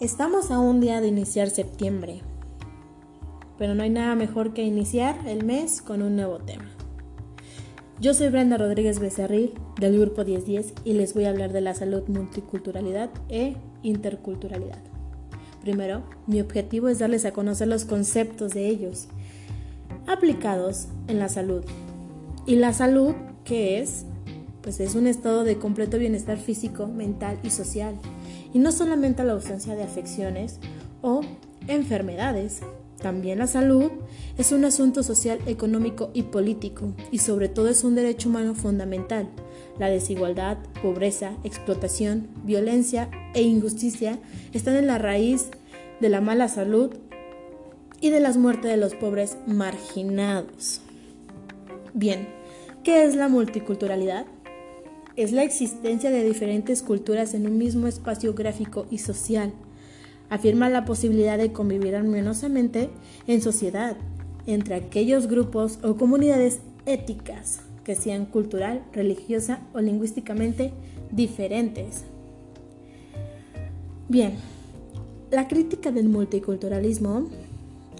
Estamos a un día de iniciar septiembre, pero no hay nada mejor que iniciar el mes con un nuevo tema. Yo soy Brenda Rodríguez Becerril del Grupo 1010 y les voy a hablar de la salud, multiculturalidad e interculturalidad. Primero, mi objetivo es darles a conocer los conceptos de ellos aplicados en la salud. ¿Y la salud qué es? Pues es un estado de completo bienestar físico, mental y social y no solamente la ausencia de afecciones o enfermedades. También la salud es un asunto social, económico y político, y sobre todo es un derecho humano fundamental. La desigualdad, pobreza, explotación, violencia e injusticia están en la raíz de la mala salud y de las muertes de los pobres marginados. Bien, ¿qué es la multiculturalidad? Es la existencia de diferentes culturas en un mismo espacio gráfico y social. Afirma la posibilidad de convivir armoniosamente en sociedad entre aquellos grupos o comunidades éticas que sean cultural, religiosa o lingüísticamente diferentes. Bien, la crítica del multiculturalismo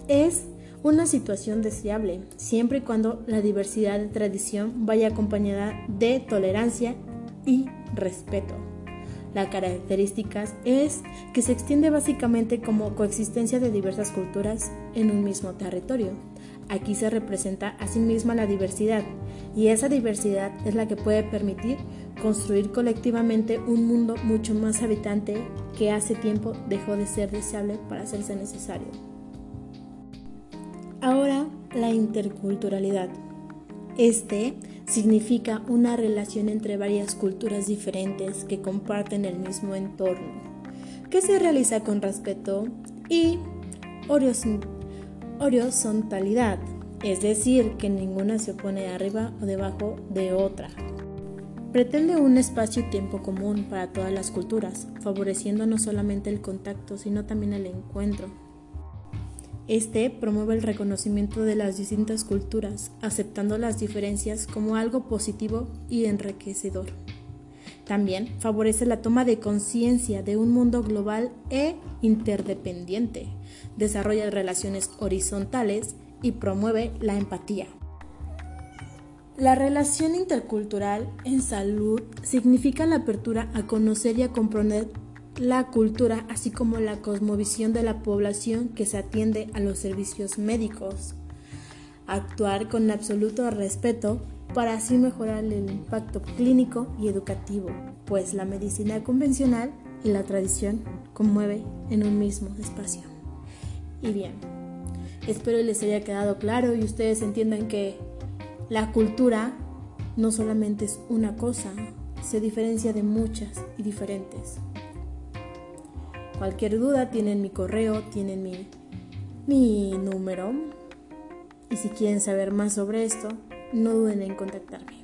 es una situación deseable, siempre y cuando la diversidad de tradición vaya acompañada de tolerancia y respeto. La característica es que se extiende básicamente como coexistencia de diversas culturas en un mismo territorio. Aquí se representa a sí misma la diversidad y esa diversidad es la que puede permitir construir colectivamente un mundo mucho más habitante que hace tiempo dejó de ser deseable para hacerse necesario. Ahora, la interculturalidad. Este significa una relación entre varias culturas diferentes que comparten el mismo entorno, que se realiza con respeto y horizontalidad, es decir, que ninguna se opone arriba o debajo de otra. Pretende un espacio y tiempo común para todas las culturas, favoreciendo no solamente el contacto, sino también el encuentro, este promueve el reconocimiento de las distintas culturas, aceptando las diferencias como algo positivo y enriquecedor. También favorece la toma de conciencia de un mundo global e interdependiente, desarrolla relaciones horizontales y promueve la empatía. La relación intercultural en salud significa la apertura a conocer y a comprender la cultura, así como la cosmovisión de la población que se atiende a los servicios médicos. Actuar con absoluto respeto para así mejorar el impacto clínico y educativo, pues la medicina convencional y la tradición conmueve en un mismo espacio. Y bien, espero les haya quedado claro y ustedes entiendan que la cultura no solamente es una cosa, se diferencia de muchas y diferentes. Cualquier duda tienen mi correo, tienen mi, mi número. Y si quieren saber más sobre esto, no duden en contactarme.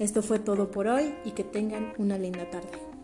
Esto fue todo por hoy y que tengan una linda tarde.